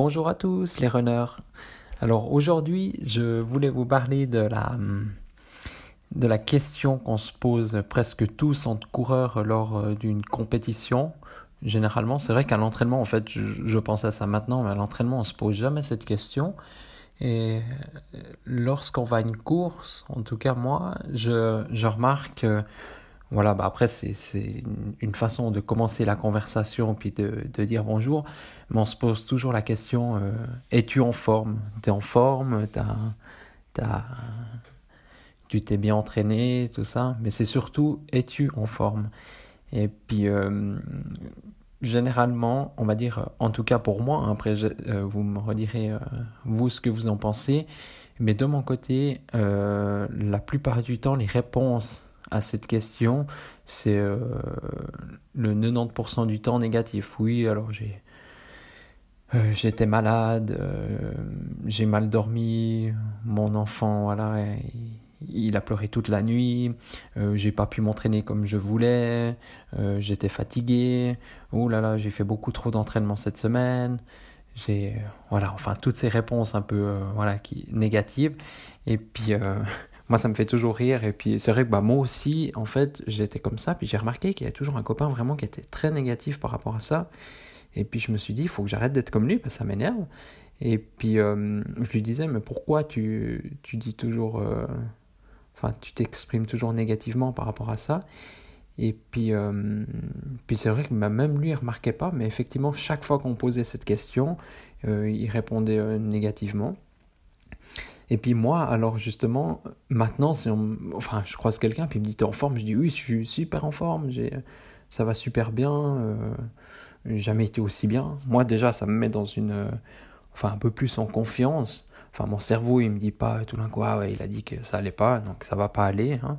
Bonjour à tous les runners. Alors aujourd'hui, je voulais vous parler de la, de la question qu'on se pose presque tous entre coureurs lors euh, d'une compétition généralement, c'est vrai qu'à l'entraînement, en fait, je, pense à ça maintenant, mais à l'entraînement, on se pose jamais cette question. Et euh, lorsqu'on va à une course, en tout cas moi, je remarque, voilà, bah après c'est une façon de commencer la conversation puis de, de, dire bonjour, mais on se pose toujours la question, euh, es-tu en forme? Tu es en forme? Tu t'es bien entraîné, tout ça, mais c'est surtout, es-tu en forme? Et puis, euh, généralement, on va dire, en tout cas pour moi, hein, après euh, vous me redirez vous ce que vous en pensez, mais de mon côté, la plupart du temps, les réponses à cette question, c'est le 90% du temps négatif. Oui, alors j'ai... j'étais malade, j'ai mal dormi, mon enfant, voilà, il a pleuré toute la nuit, euh, j'ai pas pu m'entraîner comme je voulais, euh, j'étais fatigué, oh là là, j'ai fait beaucoup trop d'entraînement cette semaine. J'ai voilà, enfin toutes ces réponses un peu euh, voilà qui négatives et puis moi ça me fait toujours rire et puis c'est vrai que bah moi aussi en fait, j'étais comme ça puis j'ai remarqué qu'il y a toujours un copain vraiment qui était très négatif par rapport à ça. Et puis je me suis dit, il faut que j'arrête d'être comme lui, parce que ça m'énerve. Et puis je lui disais, mais pourquoi tu, tu dis toujours enfin, tu t'exprimes toujours négativement par rapport à ça? Et puis, euh, puis c'est vrai que bah, même lui, il ne remarquait pas, mais effectivement, chaque fois qu'on posait cette question, euh, il répondait euh, négativement. Et puis moi, alors justement, maintenant, enfin, je croise quelqu'un, puis il me dit, t'es en forme? Je dis, oui, je suis super en forme, ça va super bien, jamais été aussi bien. Moi, déjà, ça me met dans une... enfin, un peu plus en confiance Enfin, mon cerveau, il me dit pas tout d'un coup, ah il a dit que ça allait pas, donc ça va pas aller. Hein.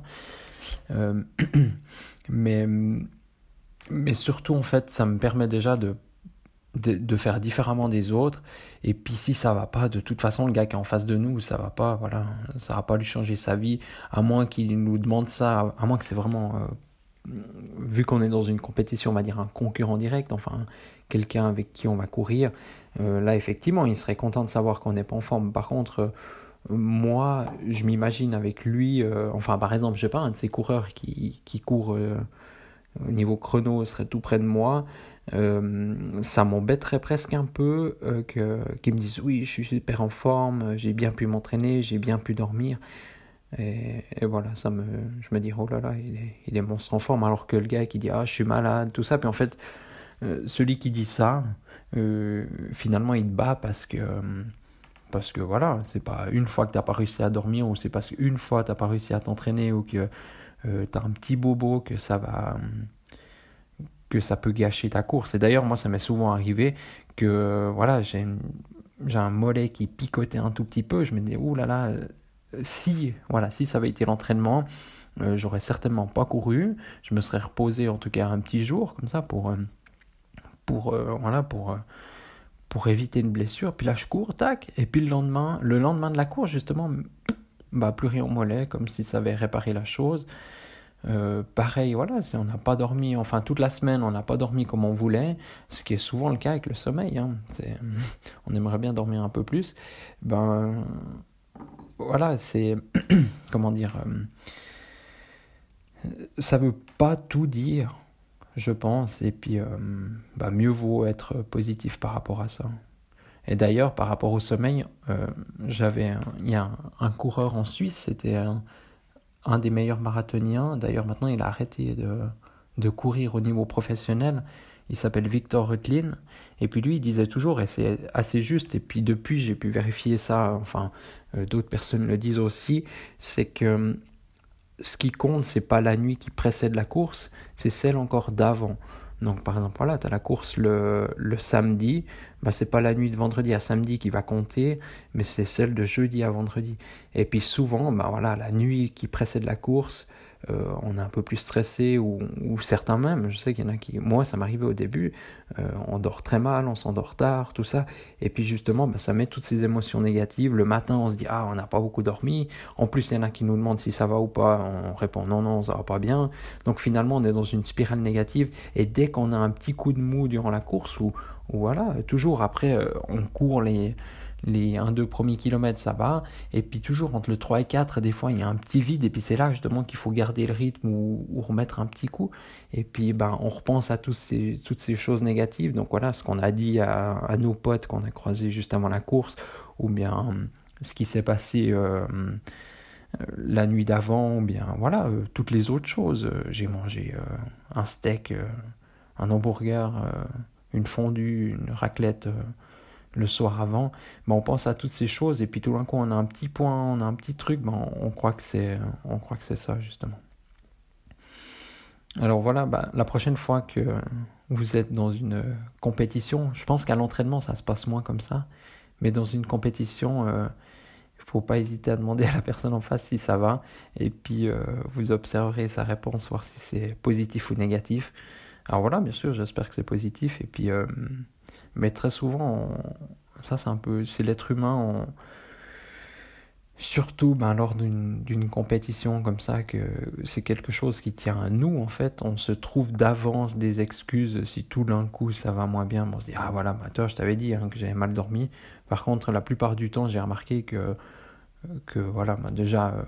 Euh, mais, mais surtout, en fait, ça me permet déjà de, de, faire différemment des autres. Et puis, si ça va pas, de toute façon, le gars qui est en face de nous, ça va pas, voilà, ça va pas lui changer sa vie, à moins qu'il nous demande ça, à moins que c'est vraiment. Euh, vu qu'on est dans une compétition, on va dire un concurrent direct, enfin quelqu'un avec qui on va courir, euh, là effectivement il serait content de savoir qu'on n'est pas en forme. Par contre, euh, moi je m'imagine avec lui, enfin par exemple, je sais pas, un de ces coureurs qui, qui court au niveau chrono serait tout près de moi, ça m'embêterait presque un peu que, qu'il me dise oui je suis super en forme, j'ai bien pu m'entraîner, j'ai bien pu dormir. Et, voilà, ça me, je me dis, oh là là, il est, il est monstre en forme, alors que le gars qui dit, ah, je suis malade, tout ça, puis en fait, euh, celui qui dit ça, euh, finalement, il te bat parce que, parce que voilà, c'est pas une fois que tu n'as pas réussi à dormir, ou c'est parce qu'une fois tu n'as pas réussi à t'entraîner, ou que euh, tu as un petit bobo, que ça va que ça peut gâcher ta course. Et d'ailleurs, moi, ça m'est souvent arrivé que voilà, j'ai un mollet qui picotait un tout petit peu. Je me dis, ouh là là, si, voilà, si ça avait été l'entraînement, euh, j'aurais certainement pas couru. Je me serais reposé en tout cas un petit jour comme ça pour, euh, pour, euh, voilà, pour, pour éviter une blessure. Puis là, je cours, tac. Et puis le lendemain, le lendemain de la course, justement, bah, plus rien au mollet, comme si ça avait réparé la chose. Pareil, voilà, on n'a pas dormi, enfin toute la semaine, on n'a pas dormi comme on voulait, ce qui est souvent le cas avec le sommeil. Hein, on aimerait bien dormir un peu plus. Ben, voilà, c'est. comment dire euh, Ça veut pas tout dire, je pense, et puis euh, bah, mieux vaut être positif par rapport à ça. Et d'ailleurs, par rapport au sommeil, euh, j'avais il y a un, coureur en Suisse, c'était un, un, des meilleurs marathoniens. D'ailleurs, maintenant, il a arrêté de, courir au niveau professionnel il s'appelle Victor Rutlin, et puis lui il disait toujours, et c'est assez juste, et puis depuis j'ai pu vérifier ça, enfin euh, d'autres personnes le disent aussi, c'est que euh, ce qui compte c'est pas la nuit qui précède la course, c'est celle encore d'avant. Donc par exemple, voilà, tu as la course le, samedi, bah, c'est pas la nuit de vendredi à samedi qui va compter, mais c'est celle de jeudi à vendredi. Et puis souvent, bah, voilà, la nuit qui précède la course, euh, on est un peu plus stressé ou, certains même, je sais qu'il y en a qui, moi ça m'arrivait au début, euh, on dort très mal, on s'endort tard, tout ça, et puis justement bah, ça met toutes ces émotions négatives, le matin on se dit ah on n'a pas beaucoup dormi, en plus il y en a qui nous demandent si ça va ou pas, on répond non non ça va pas bien, donc finalement on est dans une spirale négative, et dès qu'on a un petit coup de mou durant la course, ou, voilà, toujours après euh, on court les les 1-2 premiers kilomètres, ça va. Et puis toujours entre le 3 et 4, des fois, il y a un petit vide. Et puis c'est là justement qu'il faut garder le rythme ou, remettre un petit coup. Et puis ben, on repense à ces, toutes ces choses négatives. Donc voilà, ce qu'on a dit à, à nos potes qu'on a croisés juste avant la course, ou bien euh, ce qui s'est passé euh, euh, la nuit d'avant, ou bien voilà, toutes les autres choses. J'ai mangé un steak, un hamburger, une fondue, une raclette le soir avant, ben on pense à toutes ces choses et puis tout d'un coup on a un petit point, on a un petit truc, ben on croit que c'est on croit que c'est ça justement. Alors voilà, ben, la prochaine fois que vous êtes dans une compétition, je pense qu'à l'entraînement ça se passe moins comme ça, mais dans une compétition, il euh, faut pas hésiter à demander à la personne en face si ça va et puis euh, vous observerez sa réponse, voir si c'est positif ou négatif. Alors voilà, bien sûr, j'espère que c'est positif et puis euh, mais très souvent, ça c'est un peu, c'est l'être humain, surtout ben, lors d'une compétition comme ça, que c'est quelque chose qui tient à nous en fait. On se trouve d'avance des excuses si tout d'un coup ça va moins bien. On se dit ah voilà, bah, toi je t'avais dit hein, que j'avais mal dormi. Par contre, la plupart du temps, j'ai remarqué que que voilà, ben, déjà euh,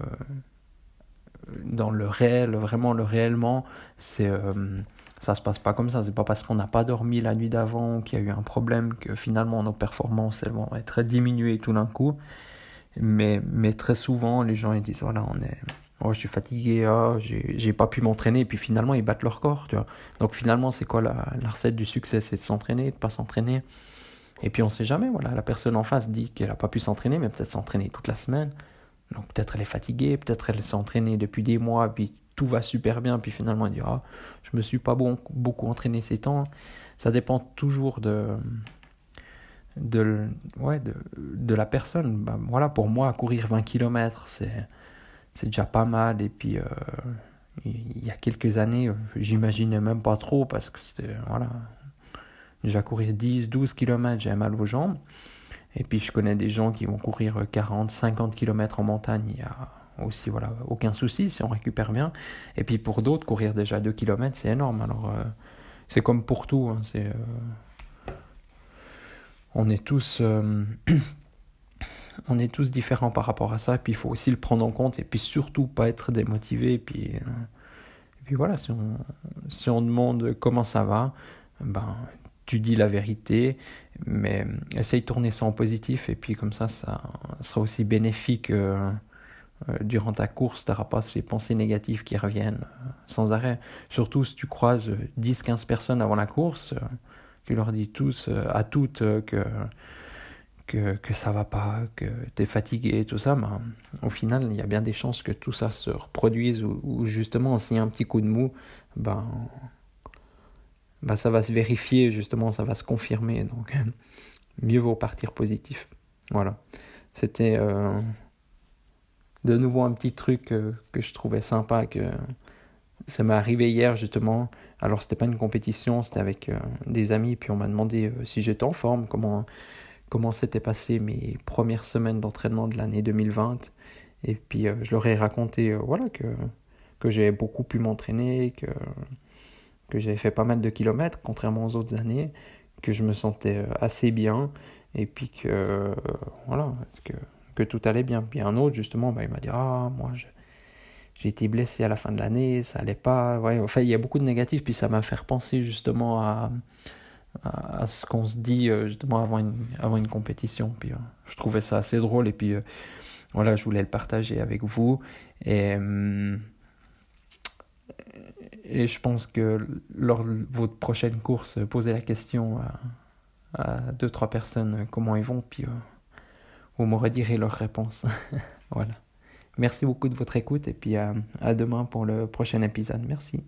dans le réel, vraiment le réellement, c'est euh, ça se passe pas comme ça. C'est pas parce qu'on n'a pas dormi la nuit d'avant qu'il y a eu un problème que finalement nos performances elles vont être diminuées tout d'un coup. Mais, mais très souvent, les gens ils disent voilà, on est, oh, je suis fatigué, oh, j'ai pas pu m'entraîner. Et puis finalement, ils battent leur corps. Tu vois. Donc finalement, c'est quoi la, recette du succès? C'est de s'entraîner, de pas s'entraîner. Et puis on sait jamais. Voilà, la personne en face dit qu'elle a pas pu s'entraîner, mais peut-être s'entraîner toute la semaine. Donc peut-être elle est fatiguée, peut-être elle s'est entraînée depuis des mois, puis tout va super bien, puis finalement il dira je me suis pas bon, beaucoup entraîné ces temps. Ça dépend toujours de, de, ouais, de, de la personne. Bah, voilà, pour moi, courir 20 km, c'est, c'est déjà pas mal. Et puis, euh, il y a quelques années, j'imaginais même pas trop parce que c'était, voilà, déjà courir 10, 12 km, j'avais mal aux jambes. Et puis, je connais des gens qui vont courir 40, 50 km en montagne il y a aussi, voilà, aucun souci si on récupère bien. Et puis pour d'autres, courir déjà 2 km, c'est énorme. Alors, euh, c'est comme pour tout. Hein, c'est, euh, on est tous. Euh, on est tous différents par rapport à ça, et puis il faut aussi le prendre en compte, et puis surtout pas être démotivé, et puis, puis voilà, si on, si on demande comment ça va, ben, tu dis la vérité, mais essaye de tourner ça en positif, et puis comme ça, ça sera aussi bénéfique durant ta course, tu n'auras pas ces pensées négatives qui reviennent euh, sans arrêt. Surtout si tu croises 10-15 personnes avant la course, euh, tu leur dis tous, à toutes que, que, que ça va pas, que tu es fatigué, tout ça, ben, au final, il y a bien des chances que tout ça se reproduise ou, justement, s'il y a un petit coup de mou, ben, ben, ça va se vérifier, justement, ça va se confirmer. Donc, mieux vaut partir positif. Voilà. C'était de nouveau un petit truc euh, que je trouvais sympa que ça m'est arrivé hier justement. Alors c'était pas une compétition c'était avec euh, des amis puis on m'a demandé euh, si j'étais en forme comment comment s'étaient passées mes premières semaines d'entraînement de l'année 2020 et puis je leur ai raconté voilà que que j'avais beaucoup pu m'entraîner que que j'avais fait pas mal de kilomètres contrairement aux autres années que je me sentais assez bien. Et puis que voilà que que tout allait bien. Puis un autre, justement, bah, il m'a dit Ah, moi, j'ai été blessé à la fin de l'année, ça allait pas. Ouais, enfin, il y a beaucoup de négatifs, puis ça m'a fait penser justement à, à, ce qu'on se dit euh, justement avant une, avant une compétition. Puis euh, je trouvais ça assez drôle, et puis euh, voilà, je voulais le partager avec vous. Et. et je pense que lors de votre prochaine course, posez la question à, à deux, trois personnes comment ils vont, puis vous me redirez leur réponse. voilà. Merci beaucoup de votre écoute et puis à, à demain pour le prochain épisode. Merci.